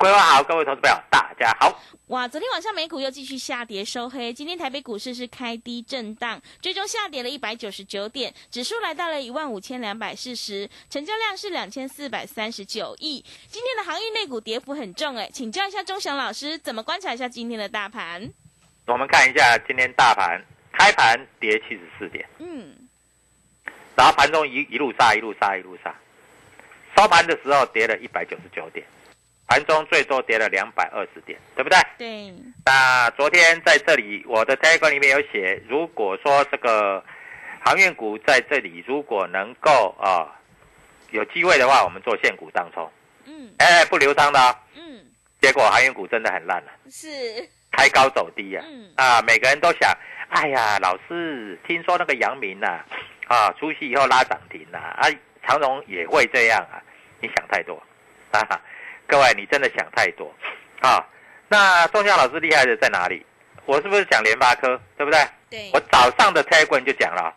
各位好，各位投资朋友，大家好。哇，昨天晚上美股又继续下跌收黑，今天台北股市是开低震荡，最终下跌了一百九十九点，指数来到了一万五千两百四十，成交量是两千四百三十九亿。今天的航运内股跌幅很重，哎，请教一下钟祥老师，怎么观察一下今天的大盘？我们看一下今天大盘开盘跌七十四点，嗯，然后盘中一一路杀，一路杀，一路杀，收盘的时候跌了一百九十九点。盘中最多跌了两百二十点，对不对？对。那昨天在这里，我的 t e l 里面有写，如果说这个航运股在这里，如果能够啊有机会的话，我们做现股当冲。嗯。哎，不流仓的、哦。嗯。结果航运股真的很烂了、是。开高走低呀、嗯。啊，每个人都想，哎呀，老师，听说那个阳明呐、啊，出去以后拉涨停呐、啊，长荣也会这样啊，你想太多啊。各位，你真的想太多，啊！那宋夏老师厉害的在哪里？我是不是讲联发科，对不对？对。我早上的 t 棍就讲了，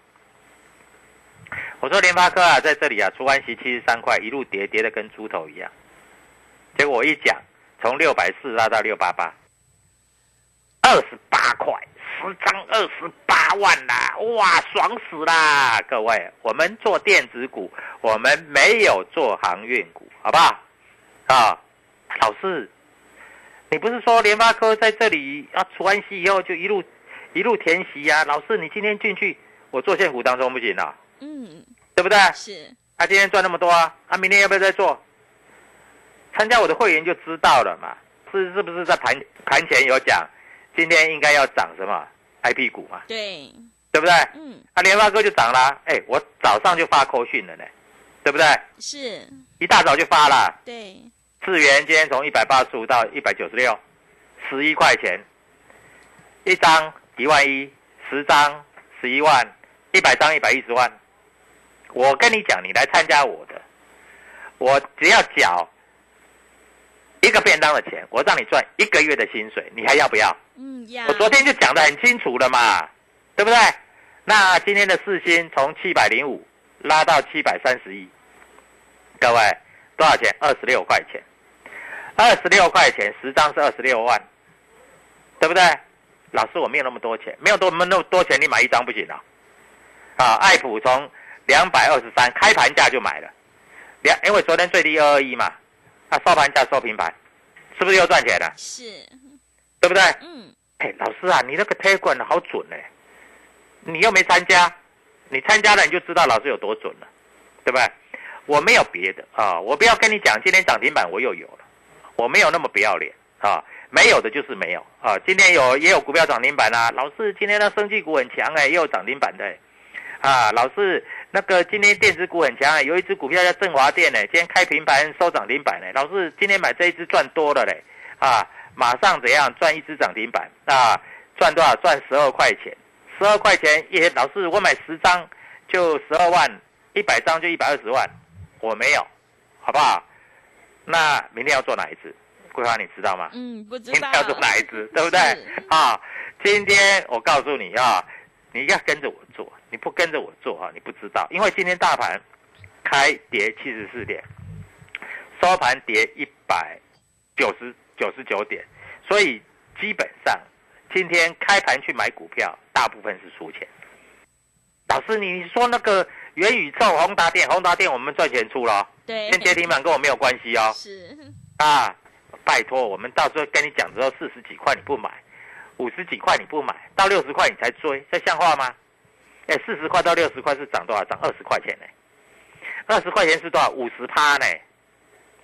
我说联发科啊，在这里啊，除完息七十三块，一路跌跌的跟猪头一样。结果我一讲，从六百四拉到六八八，二十八块，十张二十八万啦！哇，爽死啦！各位，我们做电子股，我们没有做航运股，好不好？啊，老师，你不是说联发科在这里啊除完息以后就一路一路填息呀、啊？老师，你今天进去，我做现股当中不行啊？嗯，对不对？是。他、啊、今天赚那么多啊，他、啊、明天要不要再做？参加我的会员就知道了嘛。是是不是在盘盘前有讲，今天应该要涨什么 IP 股嘛？对，对不对？嗯。啊，联发科就涨啦，哎，我早上就发扣讯了呢，对不对？是。一大早就发了。对。智元今天从一百八十五到一百九十六，十一块钱，一张一万一，十张十一万，一百张一百一十万。我跟你讲，你来参加我的，我只要缴一个便当的钱，我让你赚一个月的薪水，你还要不要？嗯，要。我昨天就讲得很清楚了嘛，对不对？那今天的四星从七百零五拉到七百三十一，各位多少钱？二十六块钱。二十六块钱，十张是二十六万，对不对？老师，我没有那么多钱，没有多那么多钱，你买一张不行啊？啊，爱普从两百二十三开盘价就买了，两因为昨天最低二二一嘛，啊，收盘价收平盘，是不是又赚钱了？是，对不对？嗯。哎，老师啊，你那个推管好准哎、欸，你又没参加，你参加了你就知道老师有多准了，对不对？我没有别的啊，我不要跟你讲，今天涨停板我又有了。我没有那么不要脸啊！没有的就是没有啊。今天有也有股票涨停板啊，老师今天的生技股很强哎，也有涨停板的啊。老师那个今天电子股很强，有一只股票叫振华电呢，今天开平盘收涨停板呢。老师今天买这一只赚多了嘞啊，马上怎样赚一只涨停板啊？赚多少？赚十二块钱，十二块钱也老师我买十张就十二万，一百张就一百二十万，我没有，好不好？那明天要做哪一只？桂花你知道吗？嗯，不知明道天要做哪一只，对不对？啊，今天我告诉你啊，你要跟着我做，你不跟着我做啊，你不知道。因为今天大盘开跌七十四点，收盘跌一百九十九十九点，所以基本上今天开盘去买股票，大部分是输钱。老师，你说那个元宇宙宏达电，宏达电我们赚钱出了哦，对今天跌停板跟我没有关系哦。是啊，拜托，我们到时候跟你讲之后，四十几块你不买，五十几块你不买，到六十块你才追，这像话吗？哎，四十块到六十块是涨多少？涨二十块钱呢？二十块钱是多少？五十趴呢？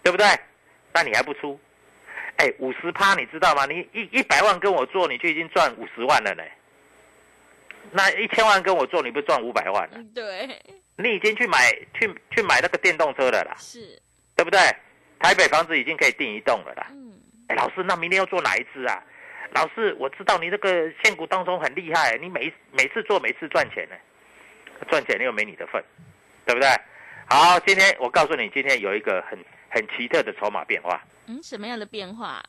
对不对？那你还不出？哎，五十趴你知道吗？你一一百万跟我做，你就已经赚五十万了呢。那一千万跟我做，你不赚五百万了？嗯对你已经去买去去买那个电动车了啦，是对不对？台北房子已经可以订一栋了啦。嗯哎，老师，那明天要做哪一支啊？老师，我知道你那个现股当中很厉害，你每每次做每次赚钱呢，赚钱又没你的份，对不对？好，今天我告诉你，今天有一个很很奇特的筹码变化。嗯什么样的变化？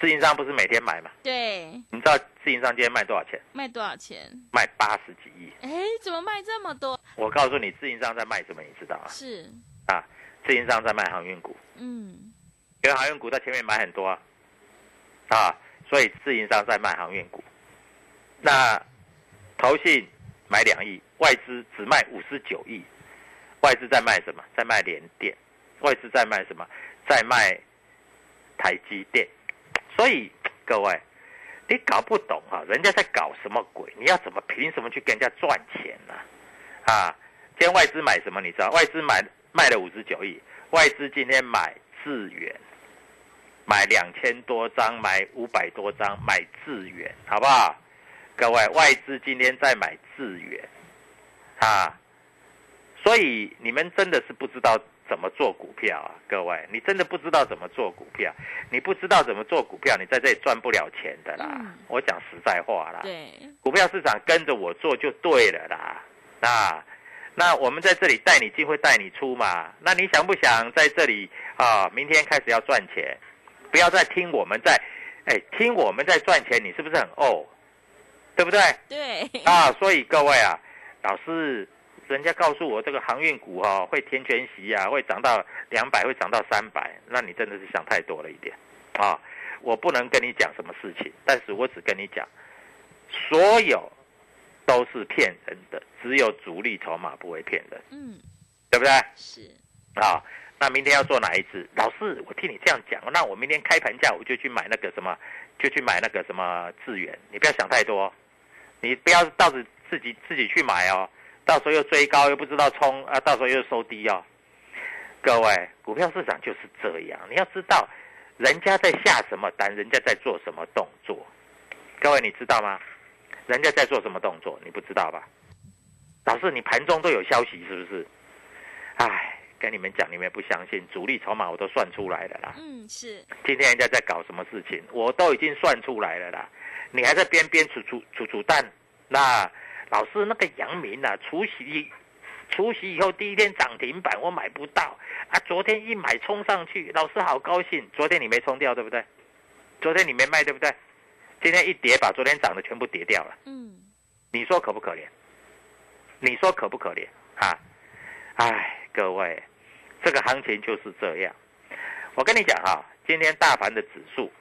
自营商不是每天买吗？对，你知道自营商今天卖多少钱？卖多少钱？卖八十几亿。哎，怎么卖这么多？我告诉你，自营商在卖什么？你知道吗？是啊，自营商在卖航运股，嗯因为航运股在前面买很多啊，啊，所以自营商在卖航运股。那投信买两亿，外资只卖五十九亿，外资在卖什么？在卖联电，外资在卖什么？在卖台积电。所以各位，你搞不懂啊，人家在搞什么鬼？你要怎么凭什么去跟人家赚钱呢、啊？今天外资买什么？你知道？外资买卖了五十九亿，外资今天买智远，买两千多张，买五百多张，买智远，好不好？各位，外资今天在买智远，啊，所以你们真的是不知道怎么做股票啊，各位，你真的不知道怎么做股票，你不知道怎么做股票，你在这里赚不了钱的啦。嗯我讲实在话啦，对股票市场跟着我做就对了啦。那那我们在这里带你进会带你出嘛？那你想不想在这里啊？明天开始要赚钱，不要再听我们在，哎，听我们在赚钱，你是不是很哦？对不对？对啊，所以各位啊，老师，人家告诉我这个航运股哈、哦、会填全息啊，会涨到两百，会涨到三百，那你真的是想太多了一点啊！我不能跟你讲什么事情，但是我只跟你讲，所有都是骗人的，只有主力筹码不会骗人，嗯对不对？是啊，那明天要做哪一只？老师，我听你这样讲，那我明天开盘价我就去买那个什么，就去买那个什么智源。你不要想太多，你不要到时自己自己去买哦，到时候又追高又不知道冲啊，到时候又收低哦。各位，股票市场就是这样，你要知道人家在下什么单，人家在做什么动作。各位，你知道吗？人家在做什么动作？你不知道吧？老师，你盘中都有消息是不是？唉，跟你们讲，你们不相信，主力筹码我都算出来了啦。嗯是今天人家在搞什么事情，我都已经算出来了啦。你还在边边煮煮煮煮蛋？那老师那个阳明啊，除夕除夕以后第一天涨停板，我买不到啊。昨天一买冲上去，老师好高兴。昨天你没冲掉对不对？昨天你没卖对不对？今天一跌，把昨天涨的全部跌掉了。嗯你说可不可怜？你说可不可怜啊？哎，各位，这个行情就是这样。我跟你讲啊、今天大盘的指数，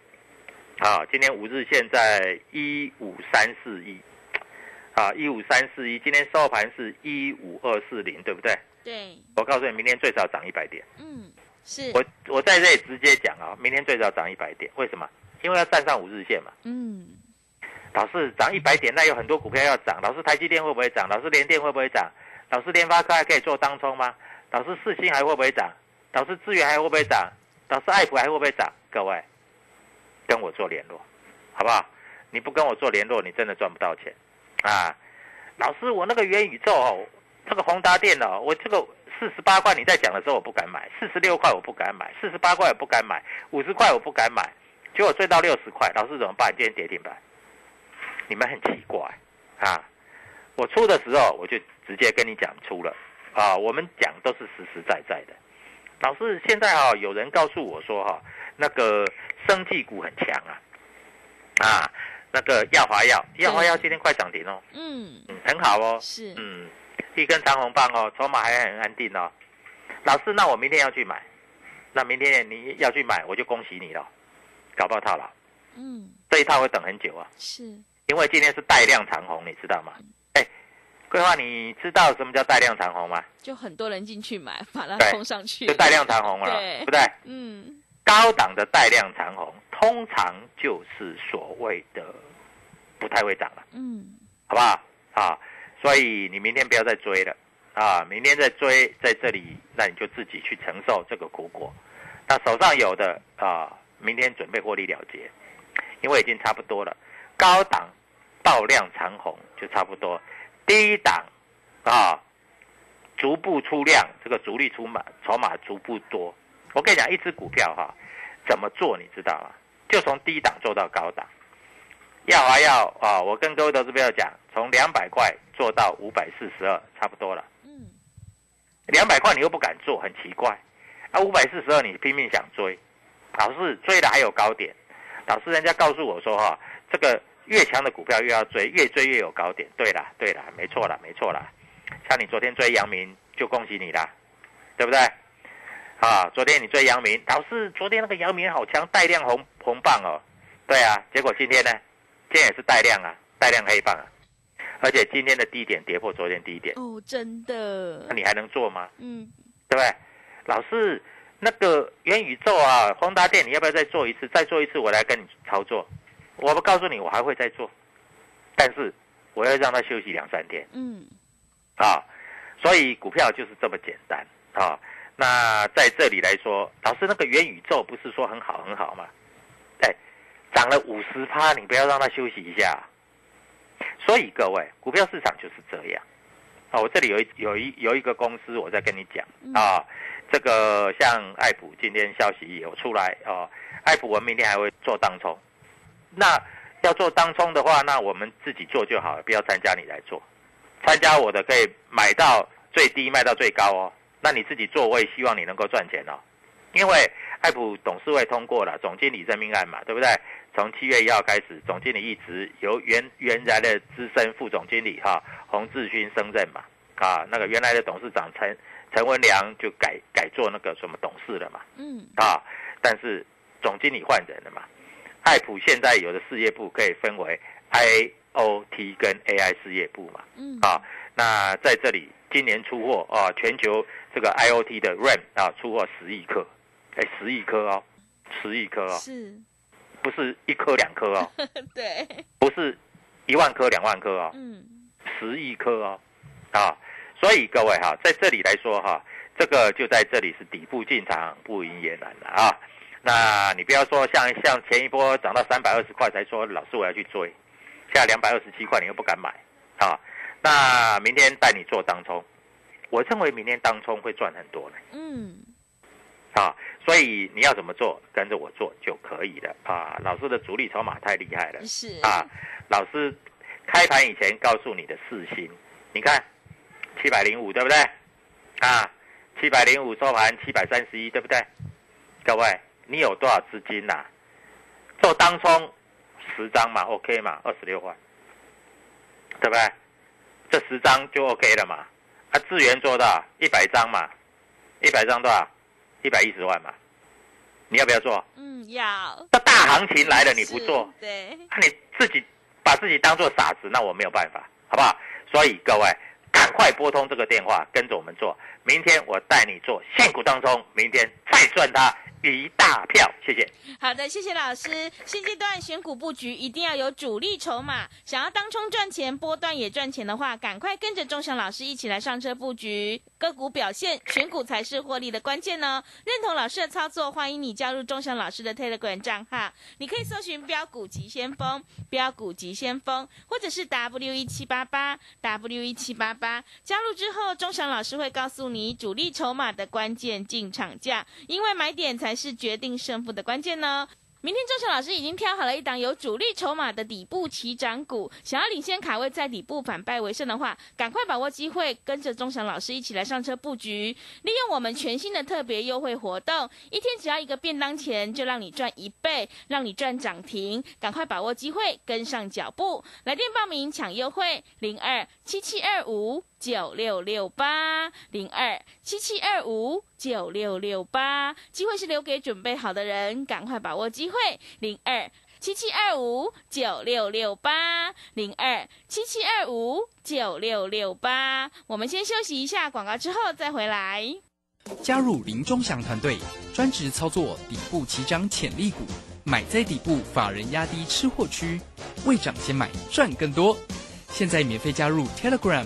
啊，今天五日线在一五三四一，啊，一五三四一，今天收盘是一五二四零，对不对？对我告诉你，明天最少涨一百点。嗯是我我在这里直接讲啊，明天最少涨一百点，为什么？因为要站上五日线嘛。嗯老师涨一百点，那有很多股票要涨。老师台积电会不会涨？老师联电会不会涨？老师联发科还可以做当冲吗？老师四星还会不会涨？老师资源还会不会涨？老师爱普还会不会涨？各位，跟我做联络，好不好？你不跟我做联络，你真的赚不到钱啊！老师，我那个元宇宙哦，这个宏达电哦，我这个四十八块你在讲的时候我不敢买，四十六块我不敢买，四十八块我不敢买，五十块我不敢买，结果追到六十块，老师怎么办？今天跌停板，你们很奇怪啊！我出的时候我就直接跟你讲出了啊，我们讲都是实实在在的。老师，现在哈有人告诉我说哈，那个生技股很强啊，啊。那个耀华药，耀华药今天快涨停哦，嗯，嗯，很好哦，是，嗯，一根长红棒哦，筹码还很安定哦。老师，那我明天要去买，那明天你要去买，我就恭喜你了，搞不好套牢。嗯，这一套会等很久啊，是，因为今天是带量长红，你知道吗？哎，桂花，你知道什么叫带量长红吗？就很多人进去买，把它对。冲上去，就带量长红了，对。对不对？嗯，高档的带量长红，通常就是所谓的不太会涨了。嗯，好不好？啊，所以你明天不要再追了啊！明天再追，在这里，那你就自己去承受这个苦果。那手上有的啊，明天准备获利了结，因为已经差不多了。高档爆量长红就差不多，低档啊，逐步出量，这个主力出马筹码逐步多。我跟你讲，一只股票哈、怎么做你知道吗？就从低档做到高档。要啊要啊，我跟各位投资朋友讲，从两百块做到五百四十二，差不多了。嗯，两百块你又不敢做，很奇怪。啊，五百四十二你拼命想追，老师追的还有高点。老师人家告诉我说哈，这个越强的股票越要追，越追越有高点。对啦，对啦，没错啦，没错啦。像你昨天追阳明，就恭喜你啦，对不对？啊，昨天你追阳明，老师昨天那个阳明好强，带量红红棒哦。对啊，结果今天呢？今天也是带量啊，带量黑棒啊，而且今天的低点跌破昨天低点，哦，真的那，你还能做吗？嗯，对不对？老师，那个元宇宙啊，宏达电，你要不要再做一次？再做一次，我来跟你操作。我不告诉你，我还会再做，但是我要让它休息两三天嗯，啊。所以股票就是这么简单啊。那在这里来说，老师，那个元宇宙不是说很好很好吗？哎，涨了五十趴，你不要让它休息一下。所以各位，股票市场就是这样啊。我这里有一有一有一个公司，我在跟你讲啊。这个像艾普今天消息有出来哦，艾普我明天还会做当冲。那要做当冲的话，那我们自己做就好了，不要参加你来做。参加我的可以买到最低，卖到最高哦。那你自己做，我也希望你能够赚钱哦。因为爱普董事会通过了总经理任命案嘛，对不对？从七月一号开始，总经理一职由原原来的资深副总经理哈洪志勋升任嘛，啊，那个原来的董事长陈陈文良就改改做那个什么董事了嘛，嗯，啊，但是总经理换人了嘛。爱普现在有的事业部可以分为 IOT 跟 AI 事业部嘛，嗯，啊，那在这里今年出货啊，全球这个 IOT 的 RAM 啊出货十亿颗，哎，十亿颗哦，十亿颗哦，是，不是一颗两颗哦，对，不是一万颗两万颗哦，嗯，十亿颗哦，啊，所以各位哈，在这里来说哈，这个就在这里是底部进场，不赢也难了啊。那你不要说像像前一波涨到三百二十块才说老师我要去追，现在两百二十七块你又不敢买啊。那明天带你做当冲，我认为明天当冲会赚很多呢嗯，啊。所以你要怎么做，跟着我做就可以了啊。老师的主力筹码太厉害了。是，啊，老师开盘以前告诉你的四星，你看七百零五对不对？啊，七百零五收盘七百三十一对不对？各位，你有多少资金呐、做当冲十张嘛，OK 嘛，二十六万，对不对？这十张就 OK 了嘛。啊，智源做到一百张嘛，一百张多少？一百一十万嘛。你要不要做？嗯，要，那大行情来了你不做，对，那你自己把自己当做傻子，那我没有办法，好不好？所以各位赶快拨通这个电话，跟着我们做。明天我带你做现股当中，明天再赚它一大票。谢谢。好的，谢谢老师。现阶段选股布局一定要有主力筹码，想要当冲赚钱、波段也赚钱的话，赶快跟着钟祥老师一起来上车布局。个股表现，选股才是获利的关键呢。认同老师的操作，欢迎你加入钟祥老师的 Telegram 账号，你可以搜寻标股急先锋、标股急先锋，或者是 W 一七八八 W 一七八八。加入之后，钟祥老师会告诉你主力筹码的关键进场价，因为买点才是决定胜负的关键呢。明天钟祥老师已经挑好了一档有主力筹码的底部起涨股，想要领先卡位在底部反败为胜的话，赶快把握机会，跟着钟祥老师一起来上车布局，利用我们全新的特别优惠活动，一天只要一个便当钱，就让你赚一倍，让你赚涨停，赶快把握机会，跟上脚步，来电报名抢优惠零二七七二五。九六六八零二七七二五九六六八，机会是留给准备好的人，赶快把握机会。零二七七二五九六六八零二七七二五九六六八，我们先休息一下广告，之后再回来。加入林中祥团队，专职操作底部起涨潜力股，买在底部，法人压低吃货区，未涨先买赚更多。现在免费加入 Telegram。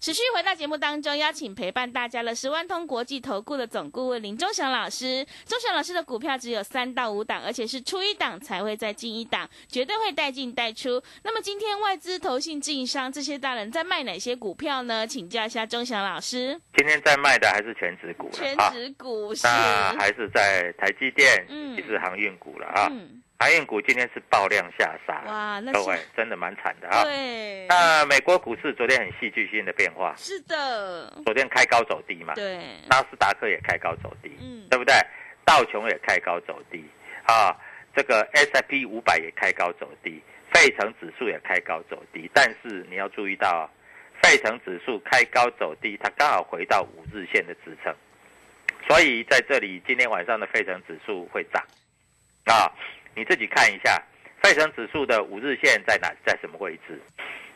持续回到节目当中，邀请陪伴大家的是万通国际投顾的总顾问林忠祥老师。忠祥老师的股票只有三到五档，而且是出一档才会再进一档，绝对会带进带出。那么今天外资、投信、自营商这些大人在卖哪些股票呢？请教一下忠祥老师。今天在卖的还是全指股，全指股是，那还是在台积电，嗯，也是航运股了啊。航运股今天是爆量下杀，哇，那各位真的蛮惨的啊。对。那美国股市昨天很戏剧性的变化，是的。昨天开高走低嘛，对。纳斯达克也开高走低，嗯，对不对？道琼也开高走低，啊，这个 S I P 五百也开高走低，费城指数也开高走低。但是你要注意到，费城指数开高走低，它刚好回到五日线的支撑，所以在这里今天晚上的费城指数会涨，啊。你自己看一下，费城指数的五日线在哪，在什么位置？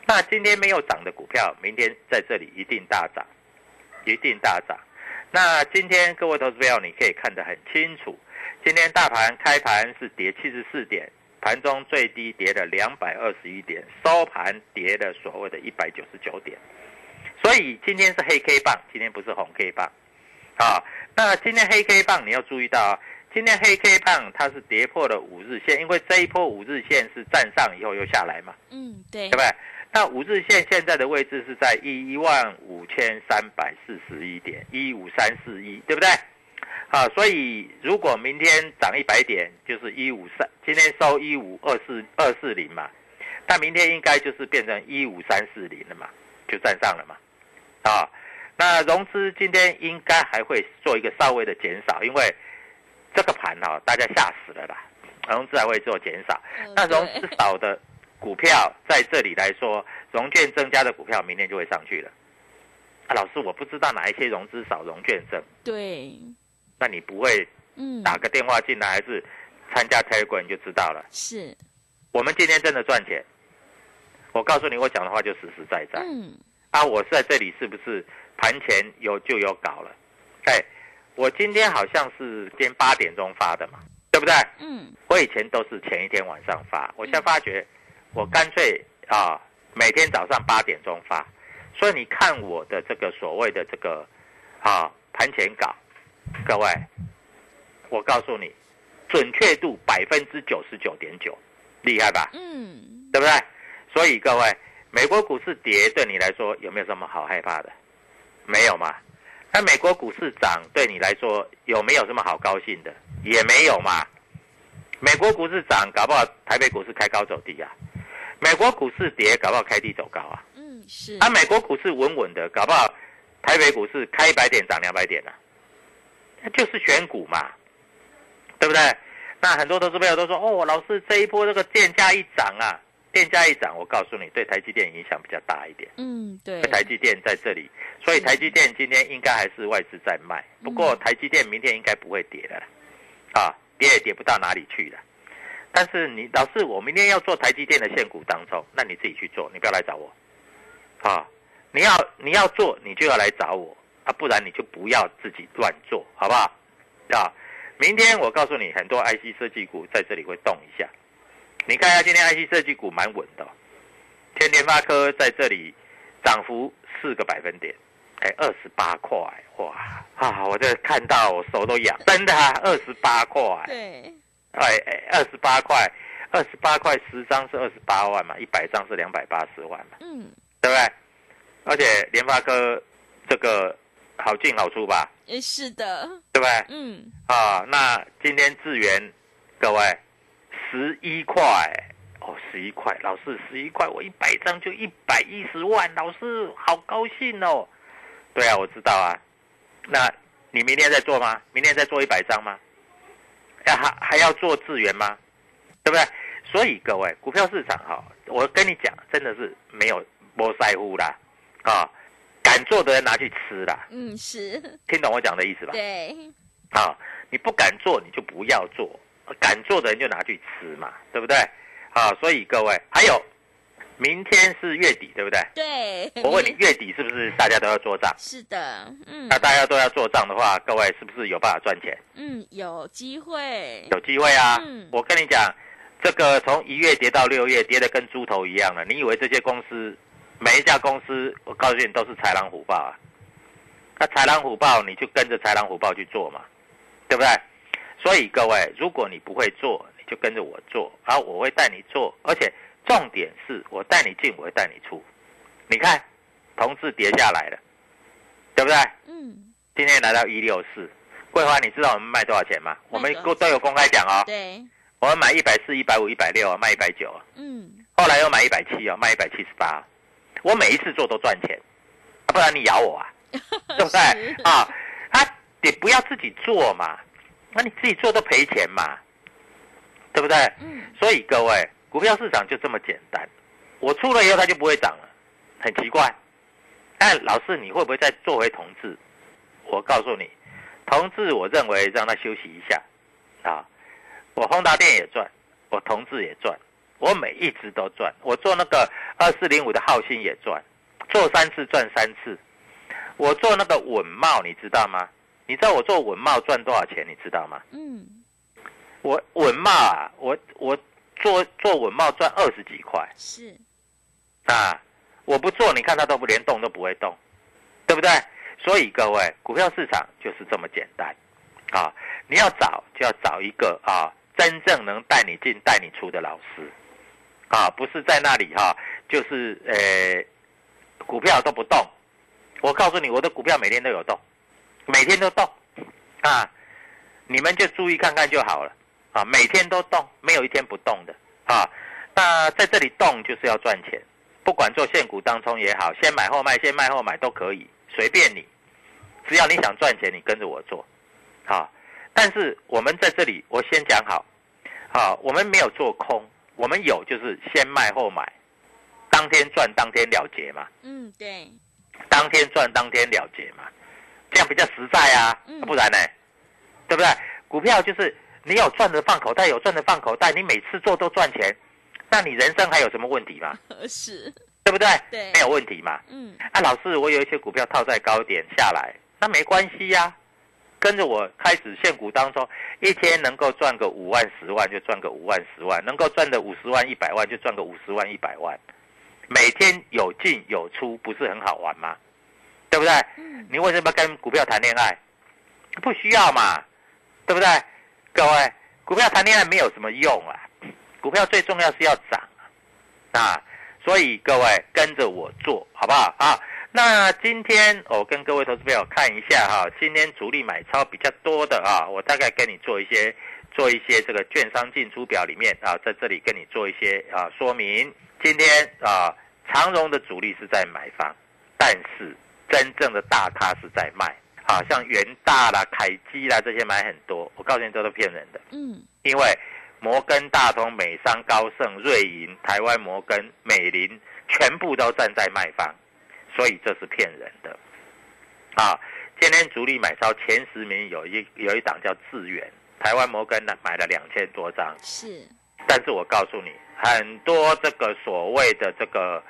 那今天没有涨的股票，明天在这里一定大涨，一定大涨。那今天各位投资友，你可以看得很清楚，今天大盘开盘是跌七十四点，盘中最低跌了两百二十一点，收盘跌了所谓的一百九十九点。所以今天是黑 K 棒，今天不是红 K 棒。啊，那今天黑 K 棒你要注意到啊。今天黑 K 棒它是跌破了五日线，因为这一波五日线是站上以后又下来嘛。嗯，对，对不对？那五日线现在的位置是在一一万五千三百四十一点一五三四一，对不对？啊，所以如果明天涨一百点，就是一五三，今天收一五二四二四零嘛，那明天应该就是变成一五三四零了嘛，就站上了嘛。啊，那融资今天应该还会做一个稍微的减少，因为。这个盘哈，大家吓死了啦！融资还会做减少，那融资少的股票在这里来说，融券增加的股票明天就会上去了。啊，老师，我不知道哪一些融资少，融券增。对。那你不会嗯打个电话进来，还是参加财管你就知道了。是。我们今天真的赚钱，我告诉你，我讲的话就实实在在。嗯。啊，我在这里是不是盘前有就有搞了？哎。我今天好像是今天八点钟发的嘛，对不对？嗯。我以前都是前一天晚上发，我现在发觉，我干脆啊，每天早上八点钟发。所以你看我的这个所谓的这个啊盘前稿，各位，我告诉你，准确度百分之九十九点九，厉害吧？嗯。对不对？所以各位，美国股市跌对你来说有没有什么好害怕的？没有嘛。那美国股市涨对你来说有没有什么好高兴的？也没有嘛。美国股市涨，搞不好台北股市开高走低啊；美国股市跌，搞不好开低走高啊。嗯，是。啊，美国股市稳稳的，搞不好台北股市开一百点涨两百点啊。那就是选股嘛，对不对？那很多投资朋友都说：“哦，老师这一波这个电价一涨啊。”电价一涨，我告诉你，对台积电影响比较大一点。嗯，对。台积电在这里，所以台积电今天应该还是外资在卖。不过台积电明天应该不会跌的，啊，跌也跌不到哪里去了。但是你老师，我明天要做台积电的现股当中，那你自己去做，你不要来找我。啊，你要你要做，你就要来找我啊，不然你就不要自己乱做，好不好？啊，明天我告诉你，很多 IC 设计股在这里会动一下。你看一下今天 IC 设计股蛮稳的，天联发科在这里涨幅四个百分点，哎，二十八块，哇啊！我这看到我手都痒，真的啊，二十八块，对，哎哎，二十八块，二十八块十张是二十八万嘛，一百张是两百八十万嘛，嗯，对不对？而且联发科这个好进好出吧，也是的，对不对？嗯，啊，那今天智源，各位十一块哦，十一块，老师十一块，我一百张就一百一十万，老师好高兴哦。对啊，我知道啊。那你明天再做吗？明天再做一百张吗？要还还要做资源吗？对不对？所以各位，股票市场哈，我跟你讲，真的是没有波在乎啦，啊，敢做的人拿去吃啦，嗯，是，听懂我讲的意思吧？对，啊，你不敢做，你就不要做；敢做的人就拿去吃嘛，对不对？啊，所以各位，还有，明天是月底，对不对？对，我问你，月底是不是大家都要做账？是的，嗯那大家都要做账的话，各位是不是有办法赚钱？嗯，有机会，有机会啊！嗯我跟你讲，这个从一月跌到六月，跌得跟猪头一样了。你以为这些公司每一家公司，我告诉你都是豺狼虎豹啊？那豺狼虎豹，你就跟着豺狼虎豹去做嘛，对不对？所以各位，如果你不会做，你就跟着我做，然后我会带你做，而且重点是我带你进，我会带你出。你看，同志跌下来了，对不对？嗯，今天来到一六四，桂花，你知道我们卖多少钱吗？我们卖多少都有公开讲哦。对，我们买一百四、一百五、一百六啊，卖一百九，嗯，后来又买一百七哦，卖一百七十八。我每一次做都赚钱，啊不然你咬我啊，对不对是啊？啊，你不要自己做嘛，那你自己做都赔钱嘛，对不对？嗯，所以各位，股票市场就这么简单。我出了以后它就不会涨了，很奇怪。哎老师，你会不会再做回同志？我告诉你，同志，我认为让他休息一下啊。我宏达电也赚，我同志也赚，我每一只都赚。我做那个二四零五的浩鑫也赚，做三次赚三次。我做那个稳茂，你知道吗？你知道我做稳茂赚多少钱？你知道吗？嗯，我稳茂啊，我我做做稳茂赚二十几块是，啊！我不做，你看它都不连动都不会动，对不对？所以各位，股票市场就是这么简单啊！你要找就要找一个啊，真正能带你进、带你出的老师啊，不是在那里哈、就是呃，股票都不动。我告诉你，我的股票每天都有动，每天都动啊！你们就注意看看就好了啊！每天都动，没有一天不动的啊！那在这里动就是要赚钱，不管做现股当中也好，先买后卖，先卖后买都可以，随便你，只要你想赚钱，你跟着我做啊！但是我们在这里，我先讲好，啊，我们没有做空，我们有就是先卖后买，当天赚当天了结嘛，嗯，对，当天赚当天了结嘛，这样比较实在啊，嗯不然呢，对不对？股票就是你有赚的放口袋，有赚的放口袋，你每次做都赚钱，那你人生还有什么问题吗？是，对不对？对没有问题嘛。嗯，啊，老师，我有一些股票套在高点下来，那没关系呀、跟着我开始限股当中，一天能够赚个五万、十万就赚个五万、十万，能够赚的五十万、一百万就赚个五十万、一百万，每天有进有出，不是很好玩吗？对不对？嗯你为什么要跟股票谈恋爱？不需要嘛，对不对？各位，股票谈恋爱没有什么用啊，股票最重要是要涨啊，所以各位跟着我做好不好啊？那今天我跟各位投资朋友看一下哈，今天主力买超比较多的啊，我大概跟你做一些做一些这个券商进出表里面啊，在这里跟你做一些啊说明。今天啊，长荣的主力是在买方，但是真正的大咖是在卖，啊，像元大啦、凯基啦这些买很多，我告诉你这都是骗人的。嗯，因为摩根大通、美商、高盛、瑞银、台湾摩根、美林全部都站在卖方，所以这是骗人的。啊，今天主力买超前十名有一有一档叫智远，台湾摩根呢买了两千多张，是，但是我告诉你，很多这个所谓的这个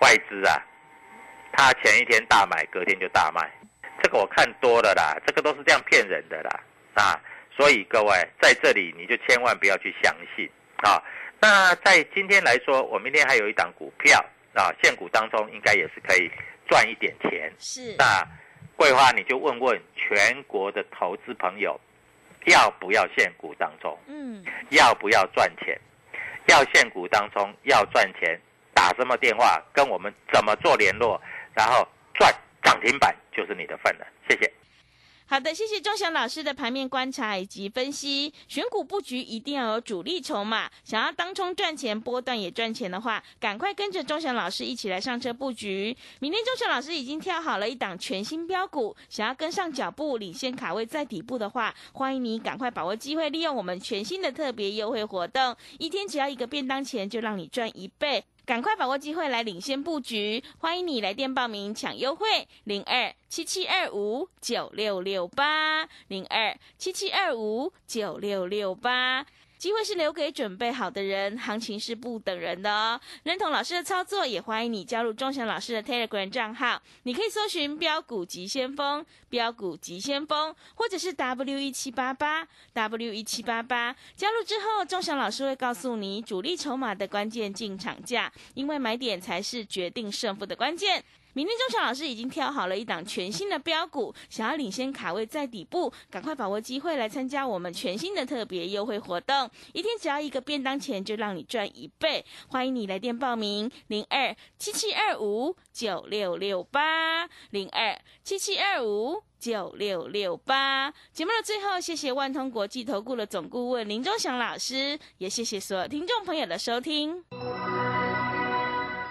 外资啊，他前一天大买，隔天就大卖，这个我看多了啦，这个都是这样骗人的啦啊！所以各位在这里你就千万不要去相信啊。那在今天来说，我明天还有一档股票啊，现股当中应该也是可以赚一点钱。是，那桂花你就问问全国的投资朋友，要不要现股当中？嗯，要不要赚钱？要现股当中要赚钱，打什么电话跟我们怎么做联络，然后赚涨停板就是你的份了。谢谢。好的，谢谢钟祥老师的盘面观察以及分析。选股布局一定要有主力筹码，想要当冲赚钱、波段也赚钱的话，赶快跟着钟祥老师一起来上车布局。明天钟祥老师已经挑好了一档全新标股，想要跟上脚步、领先卡位在底部的话，欢迎你赶快把握机会，利用我们全新的特别优惠活动，一天只要一个便当钱，就让你赚一倍。赶快把握机会来领先布局，欢迎你来电报名抢优惠，零二七七二五九六六八，零二七七二五九六六八。机会是留给准备好的人，行情是不等人的哦。认同老师的操作，也欢迎你加入钟祥老师的 Telegram 账号。你可以搜寻“标股急先锋”、“标股急先锋”，或者是 W 一七八八 W 一七八八。加入之后，钟祥老师会告诉你主力筹码的关键进场价，因为买点才是决定胜负的关键。明天钟祥老师已经挑好了一档全新的标股，想要领先卡位在底部，赶快把握机会来参加我们全新的特别优惠活动，一天只要一个便当钱就让你赚一倍，欢迎你来电报名零二七七二五九六六八零二七七二五九六六八。节目的最后，谢谢万通国际投顾的总顾问林忠祥老师，也谢谢所有听众朋友的收听。